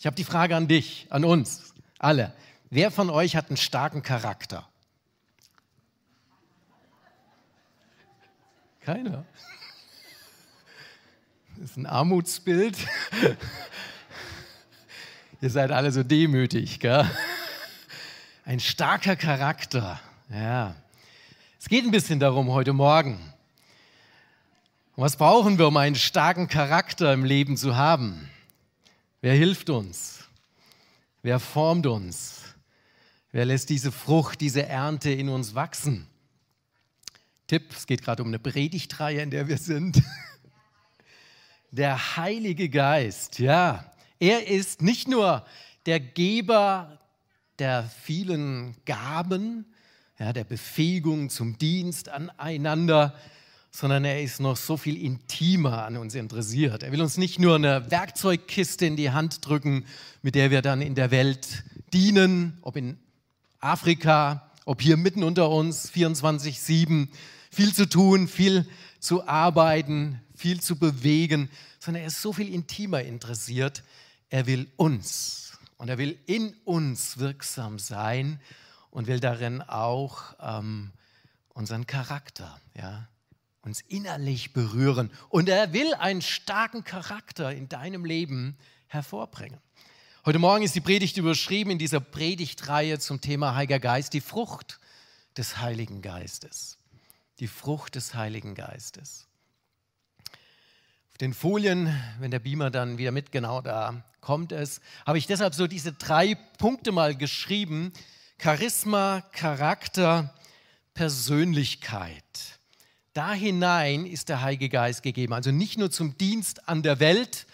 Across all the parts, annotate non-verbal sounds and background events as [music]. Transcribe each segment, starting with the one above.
Ich habe die Frage an dich, an uns, alle. Wer von euch hat einen starken Charakter? Keiner. Das ist ein Armutsbild. [laughs] Ihr seid alle so demütig, gell? Ein starker Charakter. Ja. Es geht ein bisschen darum heute Morgen. was brauchen wir, um einen starken Charakter im Leben zu haben? Wer hilft uns? Wer formt uns? Wer lässt diese Frucht, diese Ernte in uns wachsen? Tipp, es geht gerade um eine Predigtreihe, in der wir sind. [laughs] Der Heilige Geist, ja, er ist nicht nur der Geber der vielen Gaben, ja, der Befähigung zum Dienst aneinander, sondern er ist noch so viel intimer an uns interessiert. Er will uns nicht nur eine Werkzeugkiste in die Hand drücken, mit der wir dann in der Welt dienen, ob in Afrika, ob hier mitten unter uns, 24-7, viel zu tun, viel zu arbeiten, viel zu bewegen, sondern er ist so viel intimer interessiert. Er will uns und er will in uns wirksam sein und will darin auch ähm, unseren Charakter, ja, uns innerlich berühren. Und er will einen starken Charakter in deinem Leben hervorbringen. Heute Morgen ist die Predigt überschrieben in dieser Predigtreihe zum Thema Heiliger Geist, die Frucht des Heiligen Geistes. Die Frucht des Heiligen Geistes. Auf den Folien, wenn der Beamer dann wieder mit genau da kommt es, habe ich deshalb so diese drei Punkte mal geschrieben. Charisma, Charakter, Persönlichkeit. Da hinein ist der Heilige Geist gegeben. Also nicht nur zum Dienst an der Welt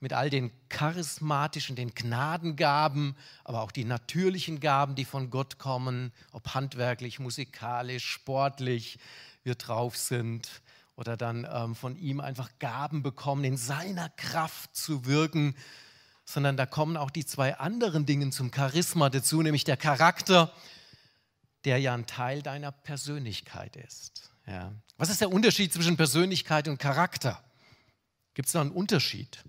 mit all den charismatischen, den Gnadengaben, aber auch die natürlichen Gaben, die von Gott kommen, ob handwerklich, musikalisch, sportlich wir drauf sind oder dann ähm, von ihm einfach Gaben bekommen, in seiner Kraft zu wirken sondern da kommen auch die zwei anderen Dinge zum Charisma dazu, nämlich der Charakter, der ja ein Teil deiner Persönlichkeit ist. Ja. Was ist der Unterschied zwischen Persönlichkeit und Charakter? Gibt es da einen Unterschied?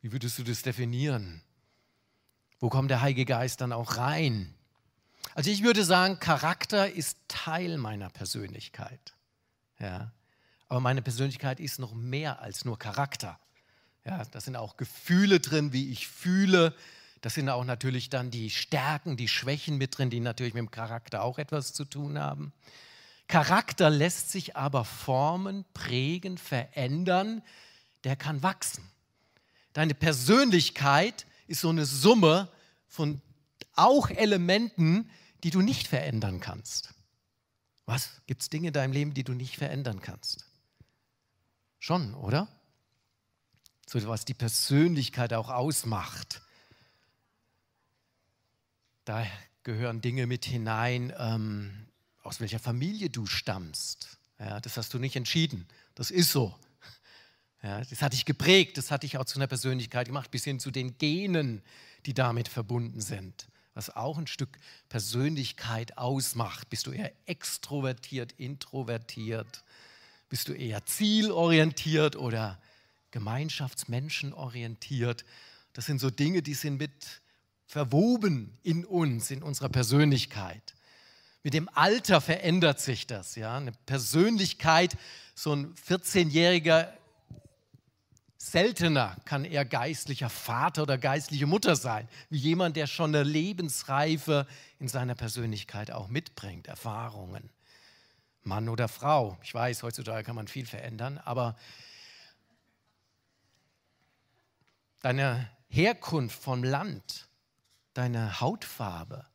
Wie würdest du das definieren? Wo kommt der Heilige Geist dann auch rein? Also ich würde sagen, Charakter ist Teil meiner Persönlichkeit. Ja. Aber meine Persönlichkeit ist noch mehr als nur Charakter. Ja, da sind auch Gefühle drin, wie ich fühle. Das sind auch natürlich dann die Stärken, die Schwächen mit drin, die natürlich mit dem Charakter auch etwas zu tun haben. Charakter lässt sich aber formen, prägen, verändern. Der kann wachsen. Deine Persönlichkeit ist so eine Summe von auch Elementen, die du nicht verändern kannst. Was? Gibt es Dinge in deinem Leben, die du nicht verändern kannst? Schon, oder? so was die Persönlichkeit auch ausmacht. Da gehören Dinge mit hinein, ähm, aus welcher Familie du stammst. Ja, das hast du nicht entschieden. Das ist so. Ja, das hat dich geprägt, das hat dich auch zu einer Persönlichkeit gemacht, bis hin zu den Genen, die damit verbunden sind. Was auch ein Stück Persönlichkeit ausmacht. Bist du eher extrovertiert, introvertiert? Bist du eher zielorientiert oder Gemeinschaftsmenschen orientiert. Das sind so Dinge, die sind mit verwoben in uns, in unserer Persönlichkeit. Mit dem Alter verändert sich das. Ja? Eine Persönlichkeit, so ein 14-jähriger, seltener kann er geistlicher Vater oder geistliche Mutter sein, wie jemand, der schon eine Lebensreife in seiner Persönlichkeit auch mitbringt, Erfahrungen. Mann oder Frau. Ich weiß, heutzutage kann man viel verändern, aber deine Herkunft vom Land, deine Hautfarbe,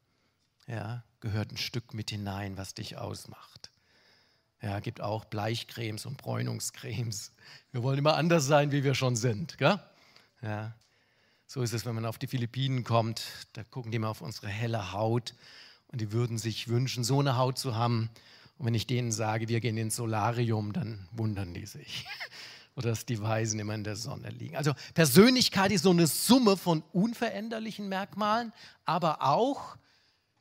ja, gehört ein Stück mit hinein, was dich ausmacht. Ja, gibt auch Bleichcremes und Bräunungscremes. Wir wollen immer anders sein, wie wir schon sind. Gell? Ja, so ist es, wenn man auf die Philippinen kommt. Da gucken die mal auf unsere helle Haut und die würden sich wünschen, so eine Haut zu haben. Und wenn ich denen sage, wir gehen ins Solarium, dann wundern die sich [laughs] oder dass die Weisen immer in der Sonne liegen. Also Persönlichkeit ist so eine Summe von unveränderlichen Merkmalen, aber auch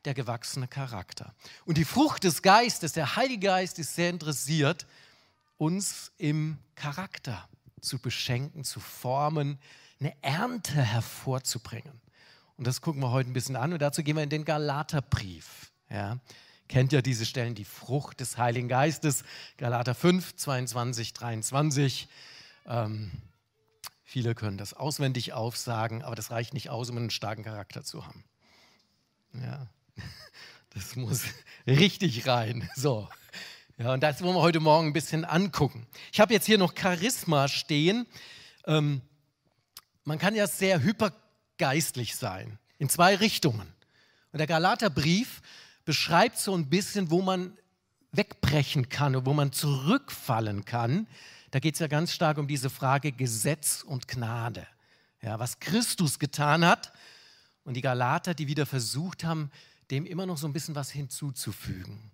der gewachsene Charakter. Und die Frucht des Geistes, der Heilige Geist, ist sehr interessiert, uns im Charakter zu beschenken, zu formen, eine Ernte hervorzubringen. Und das gucken wir heute ein bisschen an und dazu gehen wir in den Galaterbrief. Ja. Kennt ja diese Stellen, die Frucht des Heiligen Geistes, Galater 5, 22, 23. Ähm, viele können das auswendig aufsagen, aber das reicht nicht aus, um einen starken Charakter zu haben. Ja, [laughs] das muss [laughs] richtig rein. So. Ja, und das wollen wir heute Morgen ein bisschen angucken. Ich habe jetzt hier noch Charisma stehen. Ähm, man kann ja sehr hypergeistlich sein, in zwei Richtungen. Und der Galaterbrief beschreibt so ein bisschen, wo man wegbrechen kann und wo man zurückfallen kann. Da geht es ja ganz stark um diese Frage Gesetz und Gnade. Ja, was Christus getan hat und die Galater, die wieder versucht haben, dem immer noch so ein bisschen was hinzuzufügen.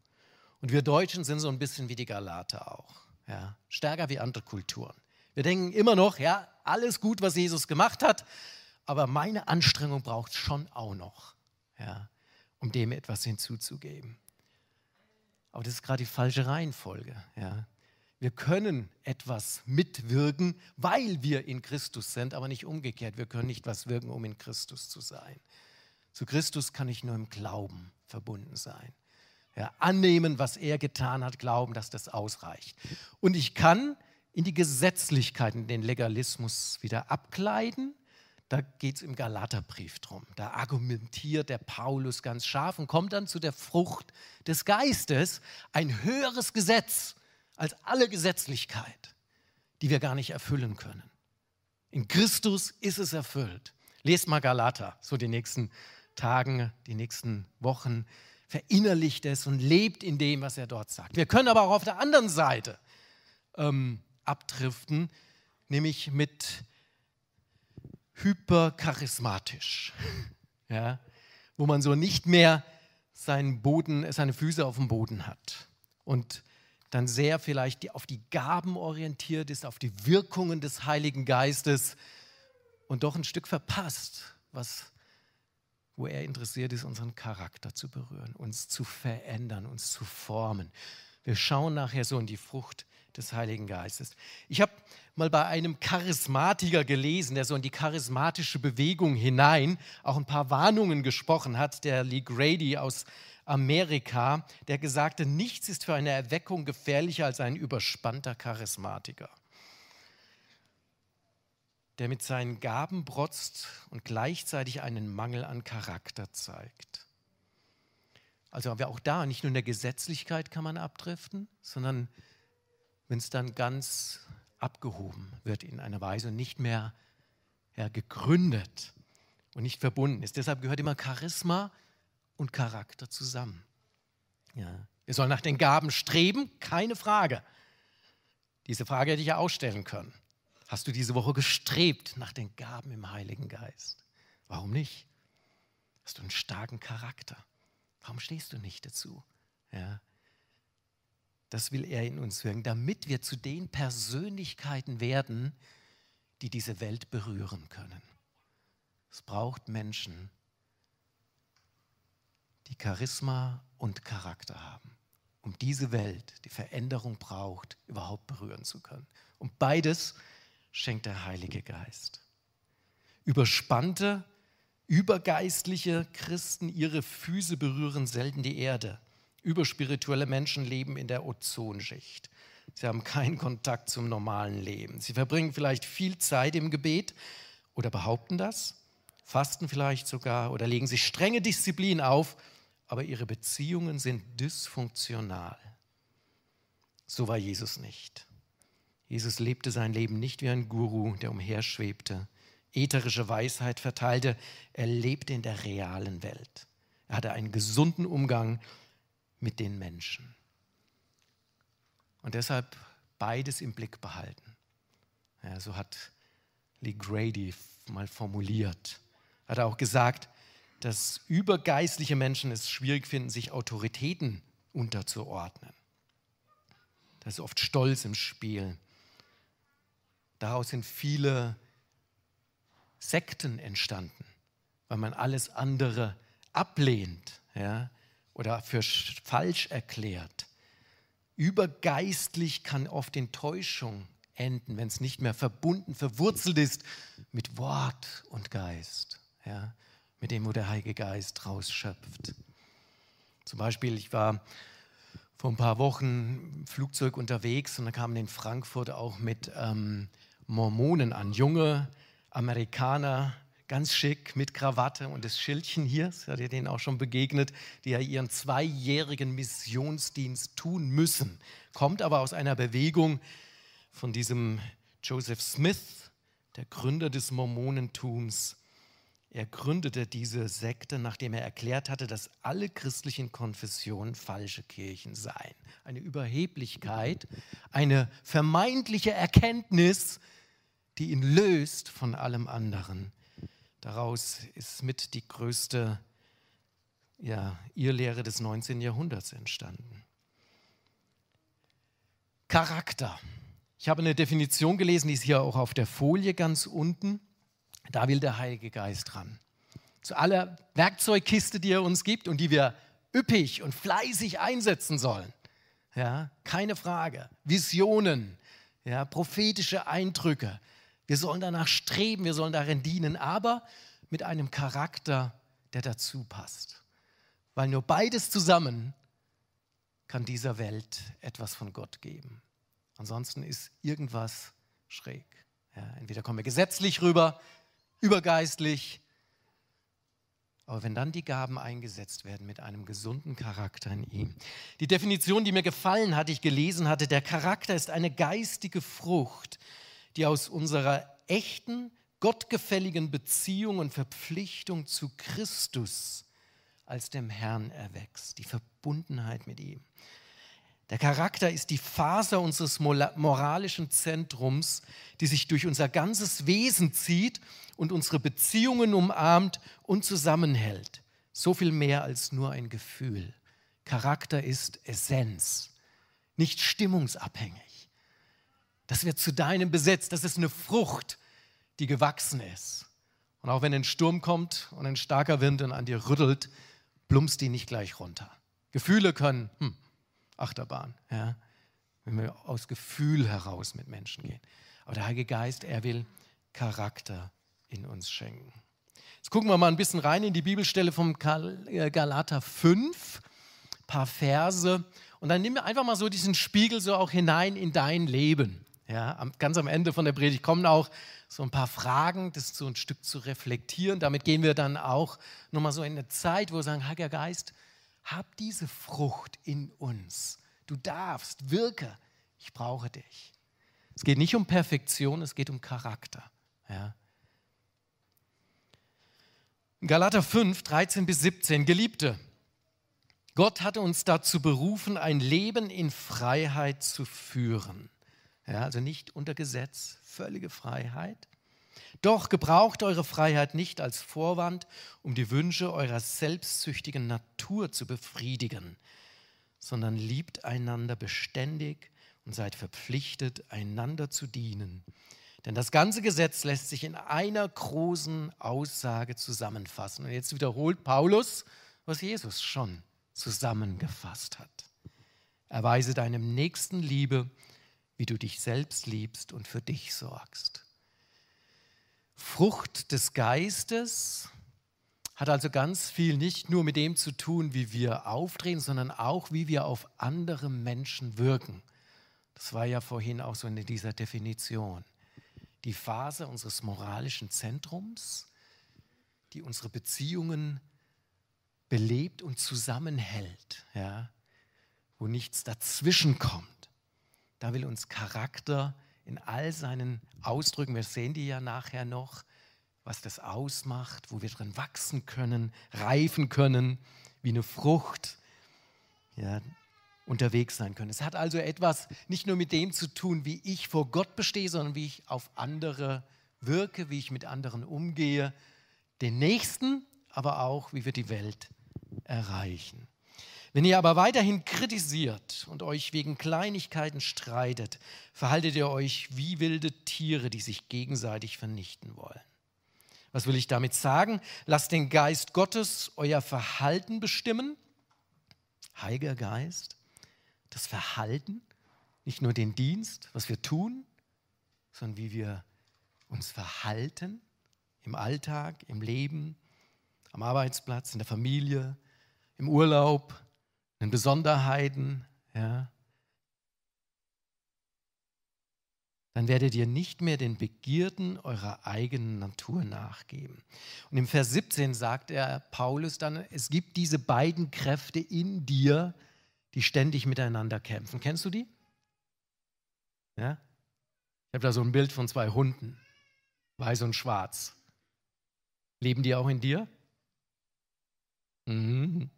Und wir Deutschen sind so ein bisschen wie die Galater auch. Ja, stärker wie andere Kulturen. Wir denken immer noch, ja, alles gut, was Jesus gemacht hat, aber meine Anstrengung braucht schon auch noch, ja, um dem etwas hinzuzugeben. Aber das ist gerade die falsche Reihenfolge. Ja. Wir können etwas mitwirken, weil wir in Christus sind, aber nicht umgekehrt. Wir können nicht was wirken, um in Christus zu sein. Zu Christus kann ich nur im Glauben verbunden sein. Ja, annehmen, was er getan hat, glauben, dass das ausreicht. Und ich kann in die Gesetzlichkeiten, den Legalismus wieder abkleiden. Da geht es im Galaterbrief drum. Da argumentiert der Paulus ganz scharf und kommt dann zu der Frucht des Geistes, ein höheres Gesetz als alle Gesetzlichkeit, die wir gar nicht erfüllen können. In Christus ist es erfüllt. Lest mal Galater, so die nächsten Tagen, die nächsten Wochen. Verinnerlicht es und lebt in dem, was er dort sagt. Wir können aber auch auf der anderen Seite ähm, abdriften, nämlich mit hypercharismatisch, [laughs] ja, wo man so nicht mehr seinen Boden, seine Füße auf dem Boden hat und dann sehr vielleicht auf die Gaben orientiert ist, auf die Wirkungen des Heiligen Geistes und doch ein Stück verpasst, was, wo er interessiert ist, unseren Charakter zu berühren, uns zu verändern, uns zu formen. Wir schauen nachher so in die Frucht des Heiligen Geistes. Ich habe mal bei einem Charismatiker gelesen, der so in die charismatische Bewegung hinein auch ein paar Warnungen gesprochen hat, der Lee Grady aus Amerika, der gesagte, nichts ist für eine Erweckung gefährlicher als ein überspannter Charismatiker, der mit seinen Gaben protzt und gleichzeitig einen Mangel an Charakter zeigt. Also auch da, nicht nur in der Gesetzlichkeit kann man abdriften, sondern wenn es dann ganz abgehoben wird in einer Weise und nicht mehr ja, gegründet und nicht verbunden ist. Deshalb gehört immer Charisma und Charakter zusammen. Ja. Wir sollen nach den Gaben streben, keine Frage. Diese Frage hätte ich ja auch stellen können. Hast du diese Woche gestrebt nach den Gaben im Heiligen Geist? Warum nicht? Hast du einen starken Charakter? Warum stehst du nicht dazu? Ja. Das will er in uns wirken, damit wir zu den Persönlichkeiten werden, die diese Welt berühren können. Es braucht Menschen, die Charisma und Charakter haben, um diese Welt, die Veränderung braucht, überhaupt berühren zu können. Und beides schenkt der Heilige Geist. Überspannte, übergeistliche Christen, ihre Füße berühren selten die Erde. Überspirituelle Menschen leben in der Ozonschicht. Sie haben keinen Kontakt zum normalen Leben. Sie verbringen vielleicht viel Zeit im Gebet oder behaupten das, fasten vielleicht sogar oder legen sich strenge Disziplin auf, aber ihre Beziehungen sind dysfunktional. So war Jesus nicht. Jesus lebte sein Leben nicht wie ein Guru, der umherschwebte, ätherische Weisheit verteilte. Er lebte in der realen Welt. Er hatte einen gesunden Umgang mit den Menschen. Und deshalb beides im Blick behalten. Ja, so hat Lee Grady mal formuliert. Hat er auch gesagt, dass übergeistliche Menschen es schwierig finden, sich Autoritäten unterzuordnen. Da ist oft Stolz im Spiel. Daraus sind viele Sekten entstanden, weil man alles andere ablehnt. Ja? oder für falsch erklärt. Übergeistlich kann oft Enttäuschung enden, wenn es nicht mehr verbunden, verwurzelt ist mit Wort und Geist, ja, mit dem, wo der Heilige Geist rausschöpft. Zum Beispiel, ich war vor ein paar Wochen im Flugzeug unterwegs und da kamen in Frankfurt auch mit ähm, Mormonen an, junge Amerikaner, ganz schick mit Krawatte und das Schildchen hier, seid ihr denen auch schon begegnet, die ja ihren zweijährigen Missionsdienst tun müssen. Kommt aber aus einer Bewegung von diesem Joseph Smith, der Gründer des Mormonentums. Er gründete diese Sekte, nachdem er erklärt hatte, dass alle christlichen Konfessionen falsche Kirchen seien. Eine Überheblichkeit, eine vermeintliche Erkenntnis, die ihn löst von allem anderen. Daraus ist mit die größte ja, Irrlehre des 19. Jahrhunderts entstanden. Charakter. Ich habe eine Definition gelesen, die ist hier auch auf der Folie ganz unten. Da will der Heilige Geist ran. Zu aller Werkzeugkiste, die er uns gibt und die wir üppig und fleißig einsetzen sollen. Ja, keine Frage. Visionen, ja, prophetische Eindrücke, wir sollen danach streben, wir sollen darin dienen, aber mit einem Charakter, der dazu passt. Weil nur beides zusammen kann dieser Welt etwas von Gott geben. Ansonsten ist irgendwas schräg. Ja, entweder kommen wir gesetzlich rüber, übergeistlich, aber wenn dann die Gaben eingesetzt werden mit einem gesunden Charakter in ihm. Die Definition, die mir gefallen hat, ich gelesen hatte, der Charakter ist eine geistige Frucht, die aus unserer echten, gottgefälligen Beziehung und Verpflichtung zu Christus als dem Herrn erwächst, die Verbundenheit mit ihm. Der Charakter ist die Faser unseres moralischen Zentrums, die sich durch unser ganzes Wesen zieht und unsere Beziehungen umarmt und zusammenhält. So viel mehr als nur ein Gefühl. Charakter ist Essenz, nicht stimmungsabhängig. Das wird zu deinem Besitz. Das ist eine Frucht, die gewachsen ist. Und auch wenn ein Sturm kommt und ein starker Wind und an dir rüttelt, plumpst die nicht gleich runter. Gefühle können, hm, Achterbahn, ja, wenn wir aus Gefühl heraus mit Menschen gehen. Aber der Heilige Geist, er will Charakter in uns schenken. Jetzt gucken wir mal ein bisschen rein in die Bibelstelle vom äh, Galater 5, ein paar Verse. Und dann nimm einfach mal so diesen Spiegel so auch hinein in dein Leben. Ja, ganz am Ende von der Predigt kommen auch so ein paar Fragen, das so ein Stück zu reflektieren. Damit gehen wir dann auch nochmal so in eine Zeit, wo wir sagen, Heiliger Geist, hab diese Frucht in uns. Du darfst, wirke, ich brauche dich. Es geht nicht um Perfektion, es geht um Charakter. Ja. Galater 5, 13 bis 17, Geliebte, Gott hatte uns dazu berufen, ein Leben in Freiheit zu führen. Ja, also nicht unter Gesetz, völlige Freiheit. Doch gebraucht eure Freiheit nicht als Vorwand, um die Wünsche eurer selbstsüchtigen Natur zu befriedigen, sondern liebt einander beständig und seid verpflichtet, einander zu dienen. Denn das ganze Gesetz lässt sich in einer großen Aussage zusammenfassen. Und jetzt wiederholt Paulus, was Jesus schon zusammengefasst hat. Erweise deinem Nächsten Liebe wie du dich selbst liebst und für dich sorgst. Frucht des Geistes hat also ganz viel nicht nur mit dem zu tun, wie wir aufdrehen, sondern auch, wie wir auf andere Menschen wirken. Das war ja vorhin auch so in dieser Definition. Die Phase unseres moralischen Zentrums, die unsere Beziehungen belebt und zusammenhält, ja, wo nichts dazwischen kommt. Da will uns Charakter in all seinen Ausdrücken, wir sehen die ja nachher noch, was das ausmacht, wo wir drin wachsen können, reifen können, wie eine Frucht ja, unterwegs sein können. Es hat also etwas nicht nur mit dem zu tun, wie ich vor Gott bestehe, sondern wie ich auf andere wirke, wie ich mit anderen umgehe, den Nächsten, aber auch, wie wir die Welt erreichen. Wenn ihr aber weiterhin kritisiert und euch wegen Kleinigkeiten streitet, verhaltet ihr euch wie wilde Tiere, die sich gegenseitig vernichten wollen. Was will ich damit sagen? Lasst den Geist Gottes euer Verhalten bestimmen. Heiliger Geist, das Verhalten, nicht nur den Dienst, was wir tun, sondern wie wir uns verhalten im Alltag, im Leben, am Arbeitsplatz, in der Familie, im Urlaub, in Besonderheiten, ja, dann werdet ihr nicht mehr den Begierden eurer eigenen Natur nachgeben. Und im Vers 17 sagt er Paulus dann, es gibt diese beiden Kräfte in dir, die ständig miteinander kämpfen. Kennst du die? Ja? Ich habe da so ein Bild von zwei Hunden, weiß und schwarz. Leben die auch in dir? Mhm.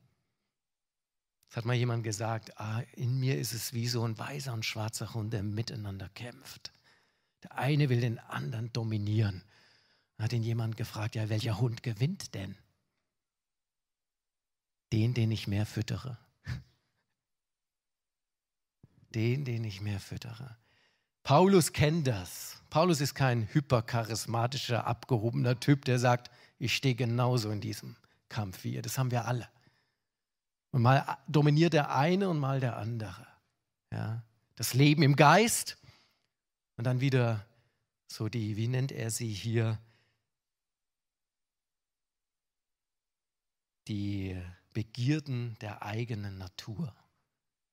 Das hat mal jemand gesagt, ah, in mir ist es wie so ein weißer und schwarzer Hund, der miteinander kämpft. Der eine will den anderen dominieren. Da hat ihn jemand gefragt, ja, welcher Hund gewinnt denn? Den, den ich mehr füttere. [laughs] Den, den ich mehr füttere. Paulus kennt das. Paulus ist kein hypercharismatischer, abgehobener Typ, der sagt, ich stehe genauso in diesem Kampf wie ihr. Das haben wir alle. Und mal dominiert der eine und mal der andere. Ja? Das Leben im Geist und dann wieder so die, wie nennt er sie hier, die Begierden der eigenen Natur.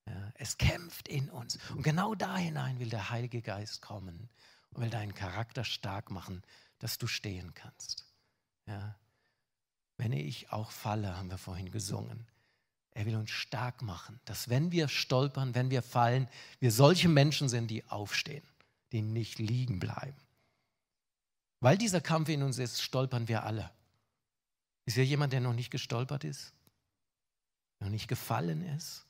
Ja, es kämpft in uns. Und genau da hinein will der Heilige Geist kommen und will deinen Charakter stark machen, dass du stehen kannst. Ja. Wenn ich auch falle, haben wir vorhin gesungen. Er will uns stark machen, dass wenn wir stolpern, wenn wir fallen, wir solche Menschen sind, die aufstehen, die nicht liegen bleiben. Weil dieser Kampf in uns ist, stolpern wir alle. Ist hier jemand, der noch nicht gestolpert ist? Noch nicht gefallen ist?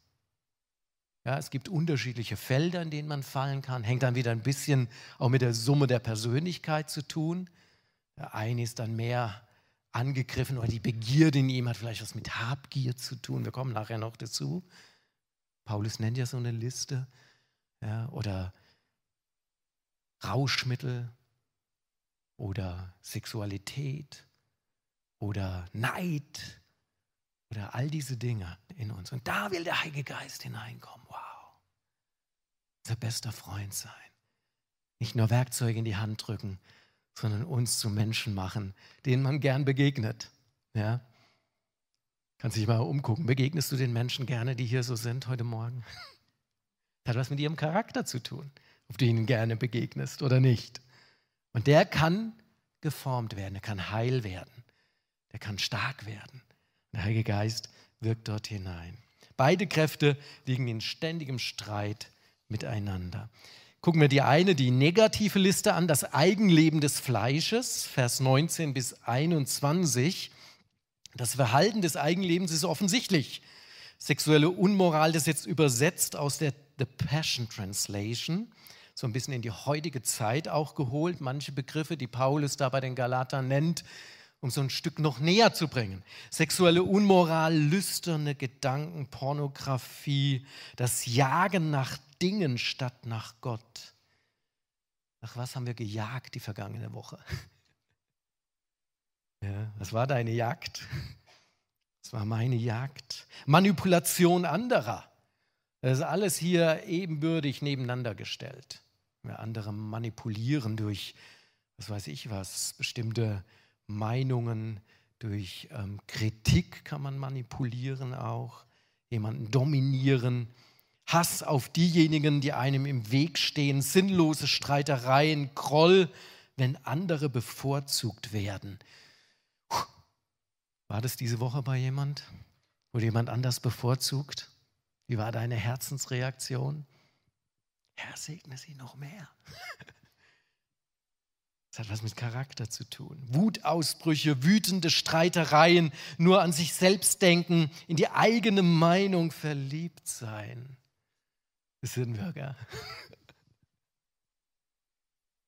Ja, es gibt unterschiedliche Felder, in denen man fallen kann. Hängt dann wieder ein bisschen auch mit der Summe der Persönlichkeit zu tun. Der eine ist dann mehr angegriffen oder die Begierde in ihm hat vielleicht was mit Habgier zu tun. Wir kommen nachher noch dazu. Paulus nennt ja so eine Liste. Ja, oder Rauschmittel oder Sexualität oder Neid oder all diese Dinge in uns. Und da will der Heilige Geist hineinkommen. Wow. Unser bester Freund sein. Nicht nur Werkzeuge in die Hand drücken, sondern uns zu Menschen machen, denen man gern begegnet. Ja? Kannst dich mal umgucken. Begegnest du den Menschen gerne, die hier so sind heute Morgen? Das [laughs] hat was mit ihrem Charakter zu tun, ob du ihnen gerne begegnest oder nicht. Und der kann geformt werden, der kann heil werden, der kann stark werden. Der Heilige Geist wirkt dort hinein. Beide Kräfte liegen in ständigem Streit miteinander. Gucken wir die eine, die negative Liste an, das Eigenleben des Fleisches, Vers 19 bis 21. Das Verhalten des Eigenlebens ist offensichtlich. Sexuelle Unmoral, das jetzt übersetzt aus der The Passion Translation, so ein bisschen in die heutige Zeit auch geholt. Manche Begriffe, die Paulus da bei den Galatern nennt, um so ein Stück noch näher zu bringen. Sexuelle Unmoral, lüsterne Gedanken, Pornografie, das Jagen nach Dingen statt nach Gott. Nach was haben wir gejagt die vergangene Woche? [laughs] Ja, was war deine Jagd? Das war meine Jagd. Manipulation anderer. Das ist alles hier ebenbürtig nebeneinander gestellt. Wir andere manipulieren durch, was weiß ich was, bestimmte Meinungen, durch ähm, Kritik kann man manipulieren auch, jemanden dominieren, Hass auf diejenigen, die einem im Weg stehen, sinnlose Streitereien, Groll, wenn andere bevorzugt werden. War das diese Woche bei jemand? Wurde jemand anders bevorzugt? Wie war deine Herzensreaktion? Herr, segne sie noch mehr. [laughs] Das hat was mit Charakter zu tun. Wutausbrüche, wütende Streitereien, nur an sich selbst denken, in die eigene Meinung verliebt sein. Das sind wir, gell?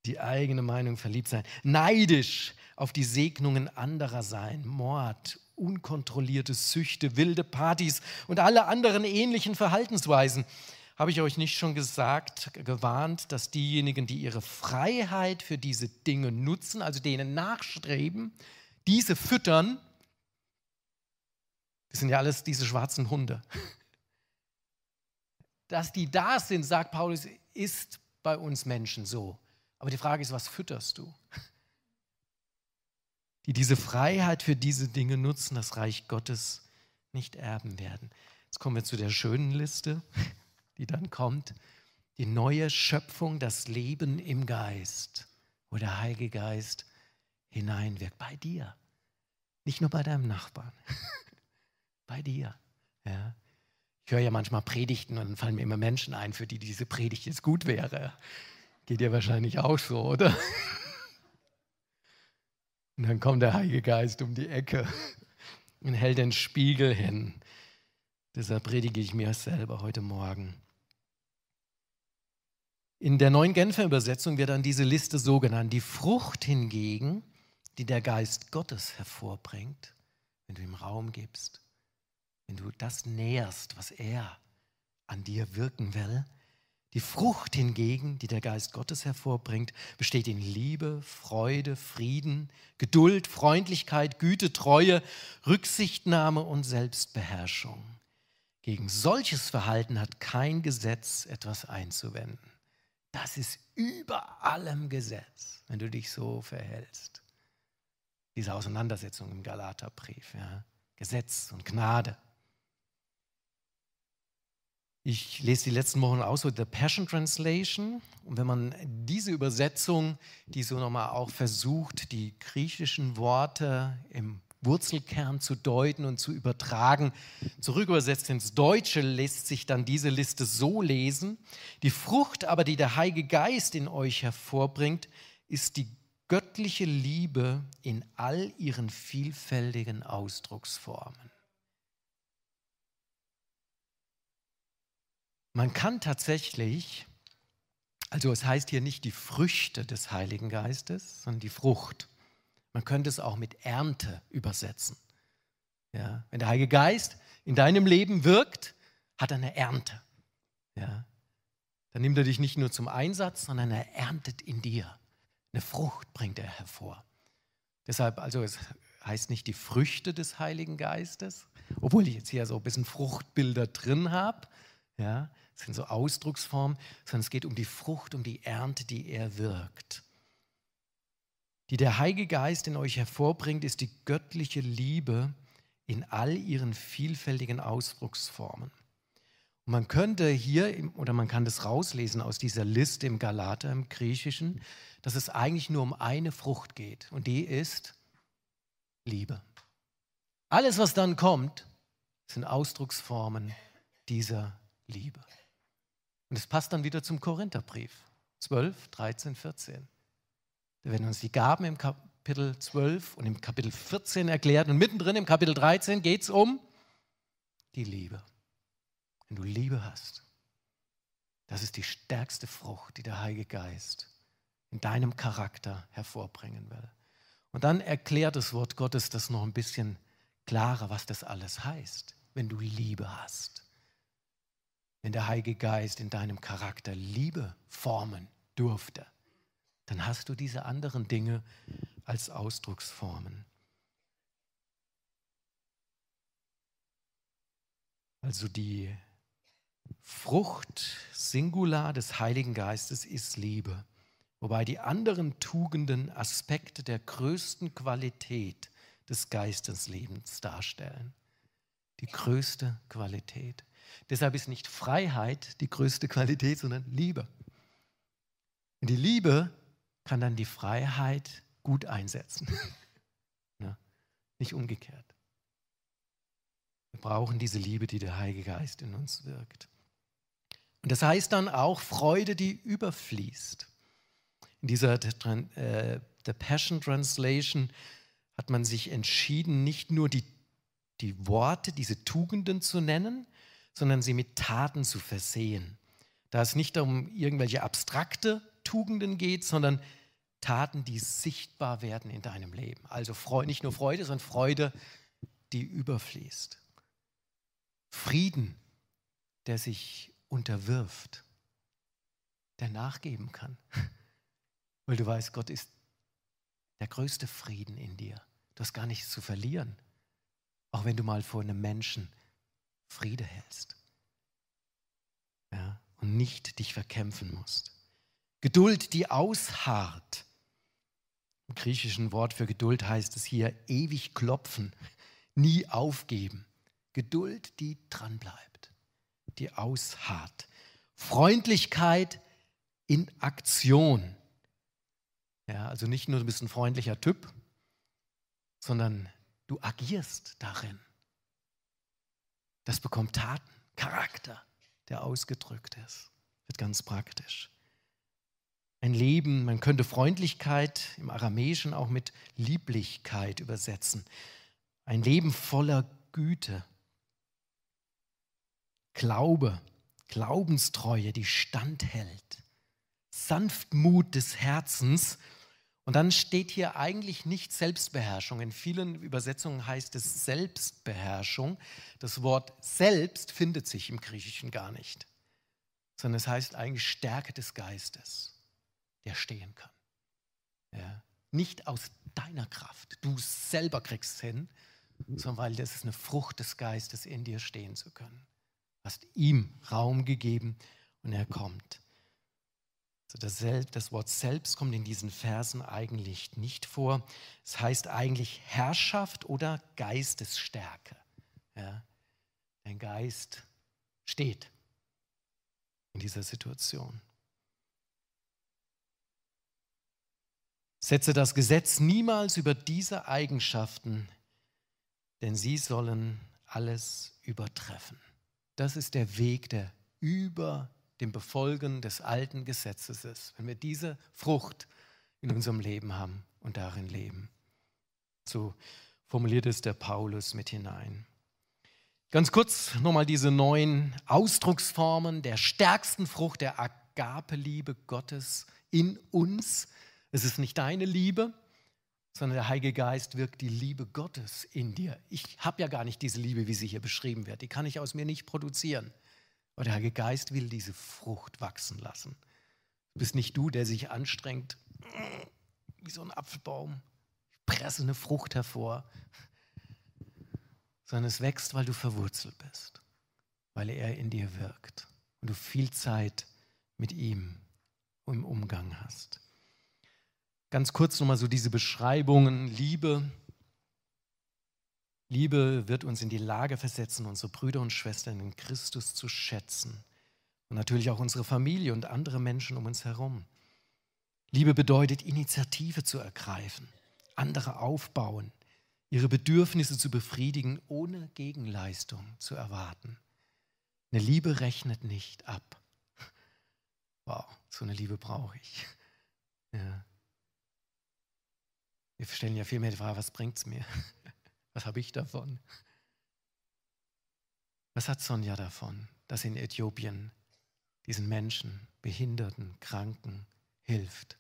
Die eigene Meinung verliebt sein. Neidisch auf die Segnungen anderer sein. Mord, unkontrollierte Süchte, wilde Partys und alle anderen ähnlichen Verhaltensweisen. Habe ich euch nicht schon gesagt, gewarnt, dass diejenigen, die ihre Freiheit für diese Dinge nutzen, also denen nachstreben, diese füttern, das sind ja alles diese schwarzen Hunde. [laughs] Dass die da sind, sagt Paulus, ist bei uns Menschen so. Aber die Frage ist, was fütterst du? [laughs] Die diese Freiheit für diese Dinge nutzen, das Reich Gottes nicht erben werden. Jetzt kommen wir zu der schönen Liste, [laughs] die dann kommt. Die neue Schöpfung, das Leben im Geist, wo der Heilige Geist hineinwirkt. Bei dir. Nicht nur bei deinem Nachbarn. [laughs] bei dir. Ja. Ich höre ja manchmal Predigten und dann fallen mir immer Menschen ein, für die diese Predigt jetzt gut wäre. Geht dir wahrscheinlich auch so, oder? [laughs] Und dann kommt der Heilige Geist um die Ecke [laughs] und hält den Spiegel hin. Deshalb predige ich mir selber heute Morgen. In der neuen Genfer Übersetzung wird dann diese Liste so genannt. Die Frucht hingegen, die der Geist Gottes hervorbringt, wenn du ihm Raum gibst, wenn du das näherst, was er an dir wirken will. Die Frucht hingegen, die der Geist Gottes hervorbringt, besteht in Liebe, Freude, Frieden, Geduld, Freundlichkeit, Güte, Treue, Rücksichtnahme und Selbstbeherrschung. Gegen solches Verhalten hat kein Gesetz etwas einzuwenden. Das ist über allem Gesetz, wenn du dich so verhältst. Diese Auseinandersetzung im Galaterbrief, ja. Gesetz und Gnade. Ich lese die letzten Wochen aus, so The Passion Translation. Und wenn man diese Übersetzung, die so nochmal auch versucht, die griechischen Worte im Wurzelkern zu deuten und zu übertragen, zurückübersetzt ins Deutsche, lässt sich dann diese Liste so lesen. Die Frucht aber, die der Heilige Geist in euch hervorbringt, ist die göttliche Liebe in all ihren vielfältigen Ausdrucksformen. Man kann tatsächlich, also es heißt hier nicht die Früchte des Heiligen Geistes, sondern die Frucht. Man könnte es auch mit Ernte übersetzen. Ja, wenn der Heilige Geist in deinem Leben wirkt, hat er eine Ernte. Ja, dann nimmt er dich nicht nur zum Einsatz, sondern er erntet in dir. Eine Frucht bringt er hervor. Deshalb, also es heißt nicht die Früchte des Heiligen Geistes, obwohl ich jetzt hier so ein bisschen Fruchtbilder drin habe, ja, das sind so Ausdrucksformen, sondern es geht um die Frucht, um die Ernte, die er wirkt. Die der Heilige Geist in euch hervorbringt, ist die göttliche Liebe in all ihren vielfältigen Ausdrucksformen. Und man könnte hier, oder man kann das rauslesen aus dieser Liste im Galater, im Griechischen, dass es eigentlich nur um eine Frucht geht. Und die ist Liebe. Alles, was dann kommt, sind Ausdrucksformen dieser Liebe. Und es passt dann wieder zum Korintherbrief 12, 13, 14. Da werden uns die Gaben im Kapitel 12 und im Kapitel 14 erklärt. Und mittendrin im Kapitel 13 geht es um die Liebe. Wenn du Liebe hast, das ist die stärkste Frucht, die der Heilige Geist in deinem Charakter hervorbringen will. Und dann erklärt das Wort Gottes das noch ein bisschen klarer, was das alles heißt, wenn du Liebe hast wenn der Heilige Geist in deinem Charakter Liebe formen durfte, dann hast du diese anderen Dinge als Ausdrucksformen. Also die Frucht Singular des Heiligen Geistes ist Liebe, wobei die anderen Tugenden Aspekte der größten Qualität des Geisteslebens darstellen. Die größte Qualität. Deshalb ist nicht Freiheit die größte Qualität, sondern Liebe. Und die Liebe kann dann die Freiheit gut einsetzen. [laughs] ja, nicht umgekehrt. Wir brauchen diese Liebe, die der Heilige Geist in uns wirkt. Und das heißt dann auch Freude, die überfließt. In dieser äh, The Passion Translation hat man sich entschieden, nicht nur die, die Worte, diese Tugenden zu nennen, sondern sie mit Taten zu versehen. Da es nicht um irgendwelche abstrakte Tugenden geht, sondern Taten, die sichtbar werden in deinem Leben. Also nicht nur Freude, sondern Freude, die überfließt. Frieden, der sich unterwirft, der nachgeben kann. [laughs] Weil du weißt, Gott ist der größte Frieden in dir. Du hast gar nichts zu verlieren. Auch wenn du mal vor einem Menschen Friede hältst. Ja, und nicht dich verkämpfen musst. Geduld, die ausharrt. Im griechischen Wort für Geduld heißt es hier ewig klopfen, nie aufgeben. Geduld, die dranbleibt, die ausharrt. Freundlichkeit in Aktion. Ja, also nicht nur du bist ein freundlicher Typ, sondern du agierst darin. Das bekommt Taten, Charakter, der ausgedrückt ist. Wird ganz praktisch. Ein Leben, man könnte Freundlichkeit im Aramäischen auch mit Lieblichkeit übersetzen. Ein Leben voller Güte, Glaube, Glaubenstreue, die standhält, Sanftmut des Herzens. Und dann steht hier eigentlich nicht Selbstbeherrschung. In vielen Übersetzungen heißt es Selbstbeherrschung. Das Wort selbst findet sich im Griechischen gar nicht, sondern es heißt eigentlich Stärke des Geistes, der stehen kann. Ja. Nicht aus deiner Kraft, du selber kriegst es hin, sondern weil das ist eine Frucht des Geistes, in dir stehen zu können hast ihm Raum gegeben und er kommt. Das, Wort selbst kommt in diesen Versen eigentlich nicht vor. Es heißt eigentlich Herrschaft oder Geistesstärke. Ja, dein Geist steht in dieser Situation. Setze das Gesetz niemals über diese Eigenschaften, denn sie sollen alles übertreffen. Das ist der Weg, der über dem Befolgen des alten Gesetzes ist. Wenn wir diese Frucht in unserem Leben haben und darin leben. So formuliert es der Paulus mit hinein. Ganz kurz nochmal diese neuen Ausdrucksformen der stärksten Frucht der Agape-Liebe Gottes in uns. Es ist nicht deine Liebe, sondern der Heilige Geist wirkt die Liebe Gottes in dir. Ich habe ja gar nicht diese Liebe, wie sie hier beschrieben wird. Die kann ich aus mir nicht produzieren. Aber der Heilige Geist will diese Frucht wachsen lassen. Du bist nicht du, der sich anstrengt, wie so ein Apfelbaum. Ich presse eine Frucht hervor. Sondern es wächst, weil du verwurzelt bist. Weil er in dir wirkt. Und du viel Zeit mit ihm im Umgang hast. Ganz kurz nochmal so diese Beschreibungen. Liebe. Liebe wird uns in die Lage versetzen, unsere Brüder und Schwestern in Christus zu schätzen. Und natürlich auch unsere Familie und andere Menschen um uns herum. Liebe bedeutet, Initiative zu ergreifen, andere aufbauen, ihre Bedürfnisse zu befriedigen, ohne Gegenleistung zu erwarten. Eine Liebe rechnet nicht ab. Wow, so eine Liebe brauche ich. Ja. Wir stellen ja viel mehr die Frage, was bringt es mir? Was habe ich davon? Was hat Sonja davon, dass in Äthiopien diesen Menschen, Behinderten, Kranken hilft?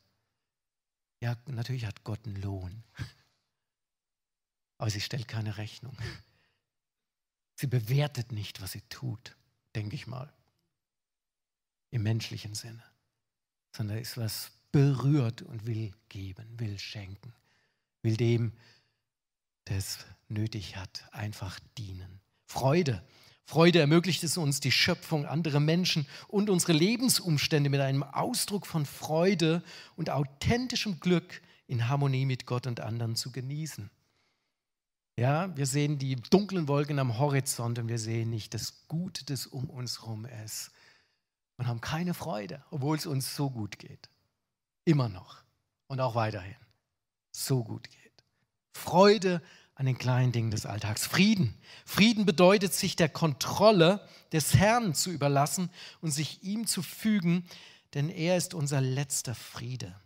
Ja, natürlich hat Gott einen Lohn, aber sie stellt keine Rechnung. Sie bewertet nicht, was sie tut, denke ich mal, im menschlichen Sinne, sondern ist was berührt und will geben, will schenken will dem, der es nötig hat, einfach dienen. Freude. Freude ermöglicht es uns, die Schöpfung, andere Menschen und unsere Lebensumstände mit einem Ausdruck von Freude und authentischem Glück in Harmonie mit Gott und anderen zu genießen. Ja, wir sehen die dunklen Wolken am Horizont und wir sehen nicht das Gute, das um uns herum ist. Und haben keine Freude, obwohl es uns so gut geht. Immer noch und auch weiterhin so gut geht. Freude an den kleinen Dingen des Alltags. Frieden. Frieden bedeutet, sich der Kontrolle des Herrn zu überlassen und sich ihm zu fügen, denn er ist unser letzter Friede.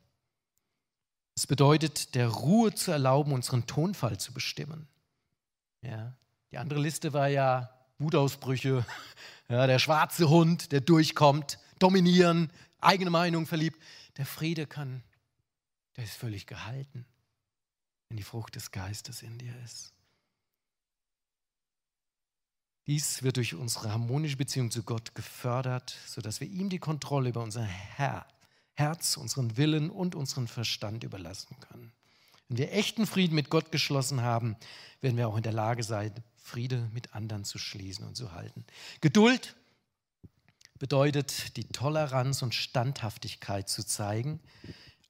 Es bedeutet, der Ruhe zu erlauben, unseren Tonfall zu bestimmen. Ja, die andere Liste war ja Wutausbrüche, [laughs] ja, der schwarze Hund, der durchkommt, dominieren, eigene Meinung verliebt. Der Friede kann, der ist völlig gehalten wenn die Frucht des Geistes in dir ist. Dies wird durch unsere harmonische Beziehung zu Gott gefördert, sodass wir ihm die Kontrolle über unser Herz, unseren Willen und unseren Verstand überlassen können. Wenn wir echten Frieden mit Gott geschlossen haben, werden wir auch in der Lage sein, Friede mit anderen zu schließen und zu halten. Geduld bedeutet, die Toleranz und Standhaftigkeit zu zeigen,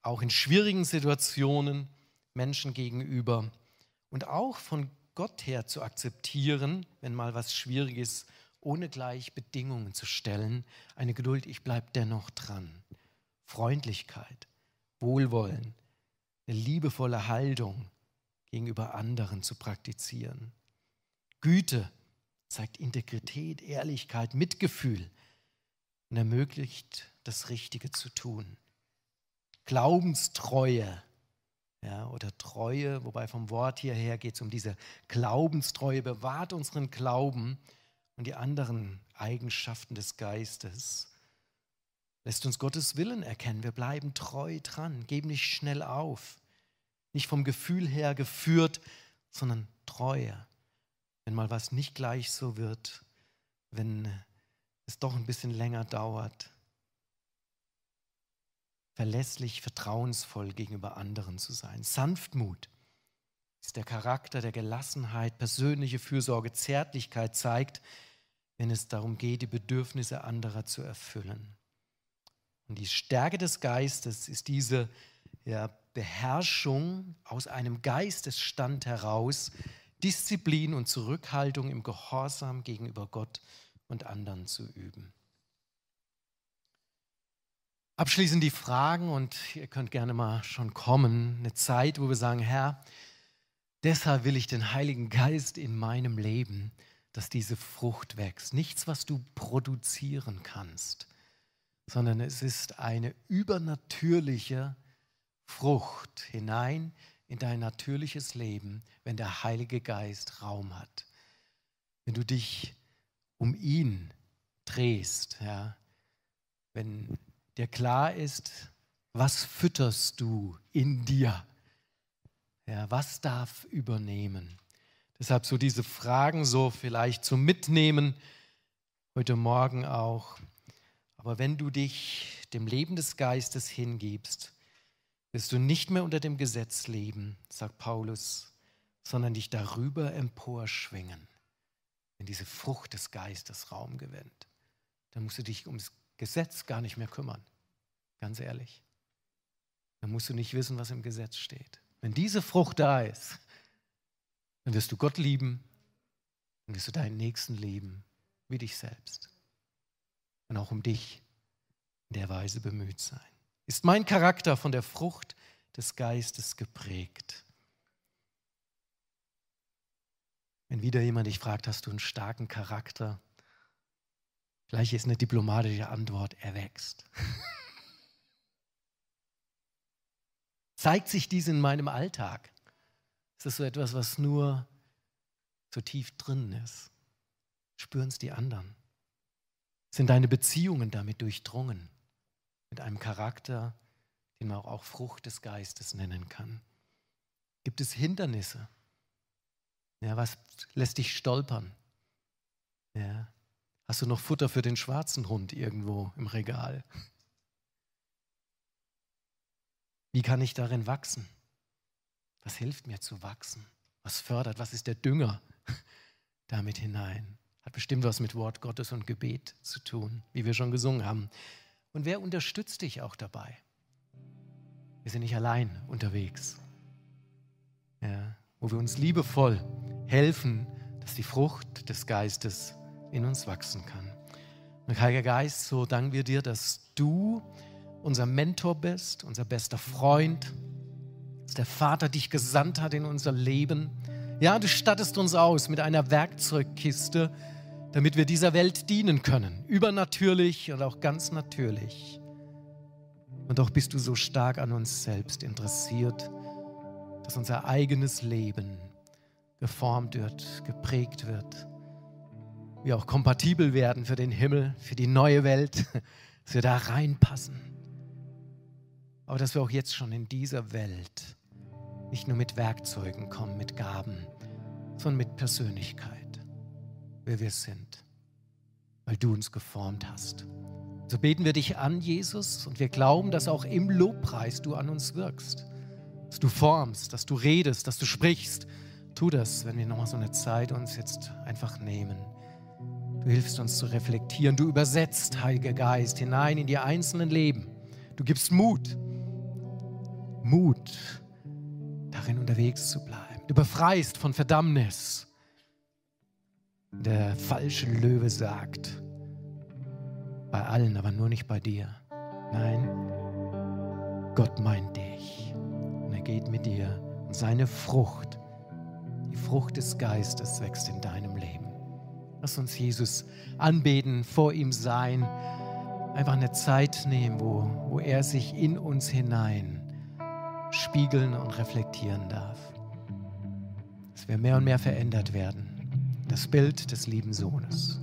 auch in schwierigen Situationen Menschen gegenüber und auch von Gott her zu akzeptieren, wenn mal was schwierig ist, ohne gleich Bedingungen zu stellen. Eine Geduld, ich bleibe dennoch dran. Freundlichkeit, Wohlwollen, eine liebevolle Haltung gegenüber anderen zu praktizieren. Güte zeigt Integrität, Ehrlichkeit, Mitgefühl und ermöglicht, das Richtige zu tun. Glaubenstreue ja, oder Treue, wobei vom Wort hierher geht es um diese Glaubenstreue, bewahrt unseren Glauben und die anderen Eigenschaften des Geistes. Lässt uns Gottes Willen erkennen. Wir bleiben treu dran, geben nicht schnell auf. Nicht vom Gefühl her geführt, sondern Treue. Wenn mal was nicht gleich so wird, wenn es doch ein bisschen länger dauert. Verlässlich, vertrauensvoll gegenüber anderen zu sein. Sanftmut ist der Charakter der Gelassenheit, persönliche Fürsorge, Zärtlichkeit zeigt, wenn es darum geht, die Bedürfnisse anderer zu erfüllen. Und die Stärke des Geistes ist diese ja, Beherrschung aus einem Geistesstand heraus, Disziplin und Zurückhaltung im Gehorsam gegenüber Gott und anderen zu üben. Abschließend die Fragen und ihr könnt gerne mal schon kommen. Eine Zeit, wo wir sagen, Herr, deshalb will ich den Heiligen Geist in meinem Leben, dass diese Frucht wächst. Nichts, was du produzieren kannst, sondern es ist eine übernatürliche Frucht hinein in dein natürliches Leben, wenn der Heilige Geist Raum hat. Wenn du dich um ihn drehst, ja, wenn dir klar ist, was fütterst du in dir, ja, was darf übernehmen. Deshalb so diese Fragen so vielleicht zum Mitnehmen heute Morgen auch. Aber wenn du dich dem Leben des Geistes hingibst, wirst du nicht mehr unter dem Gesetz leben, sagt Paulus, sondern dich darüber emporschwingen wenn diese Frucht des Geistes Raum gewinnt, dann musst du dich ums Gesetz gar nicht mehr kümmern. Ganz ehrlich. Dann musst du nicht wissen, was im Gesetz steht. Wenn diese Frucht da ist, dann wirst du Gott lieben, dann wirst du deinen Nächsten lieben, wie dich selbst. Und auch um dich in der Weise bemüht sein. Ist mein Charakter von der Frucht des Geistes geprägt? Wenn wieder jemand dich fragt, hast du einen starken Charakter? Gleich ist eine diplomatische Antwort, er wächst. [laughs] Zeigt sich dies in meinem Alltag? Ist das so etwas, was nur so tief drin ist? Spüren es die anderen? Sind deine Beziehungen damit durchdrungen? Mit einem Charakter, den man auch Frucht des Geistes nennen kann? Gibt es Hindernisse? Ja, was lässt dich stolpern? Ja. Hast du noch Futter für den schwarzen Hund irgendwo im Regal? Wie kann ich darin wachsen? Was hilft mir zu wachsen? Was fördert? Was ist der Dünger [laughs] damit hinein? Hat bestimmt was mit Wort Gottes und Gebet zu tun, wie wir schon gesungen haben. Und wer unterstützt dich auch dabei? Wir sind nicht allein unterwegs. Ja, wo wir uns liebevoll helfen, dass die Frucht des Geistes in uns wachsen kann. Und Heiliger Geist, so danken wir dir, dass du unser Mentor bist, unser bester Freund, dass der Vater dich gesandt hat in unser Leben. Ja, du stattest uns aus mit einer Werkzeugkiste, damit wir dieser Welt dienen können, übernatürlich und auch ganz natürlich. Und doch bist du so stark an uns selbst interessiert, dass unser eigenes Leben geformt wird, geprägt wird. Wir auch kompatibel werden für den Himmel, für die neue Welt, [laughs] dass wir da reinpassen. Aber dass wir auch jetzt schon in dieser Welt nicht nur mit Werkzeugen kommen, mit Gaben, sondern mit Persönlichkeit, wer wir sind, weil du uns geformt hast. So beten wir dich an, Jesus, und wir glauben, dass auch im Lobpreis du an uns wirkst, dass du formst, dass du redest, dass du sprichst, Tu das, wenn wir nochmal so eine Zeit uns jetzt einfach nehmen, Du hilfst uns zu reflektieren. Du übersetzt, Heiliger Geist, hinein in die einzelnen Leben. Du gibst Mut. Mut, darin unterwegs zu bleiben. Du befreist von Verdammnis. Der falsche Löwe sagt, bei allen, aber nur nicht bei dir. Nein, Gott meint dich. Und er geht mit dir. Und seine Frucht, die Frucht des Geistes wächst in deinem Leben. Lass uns Jesus anbeten, vor ihm sein, einfach eine Zeit nehmen, wo, wo er sich in uns hinein spiegeln und reflektieren darf. Dass wir mehr und mehr verändert werden. Das Bild des lieben Sohnes.